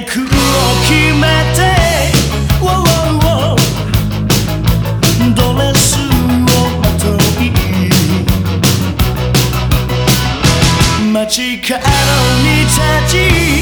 行くを決めてドレスをまとい。街角に立ち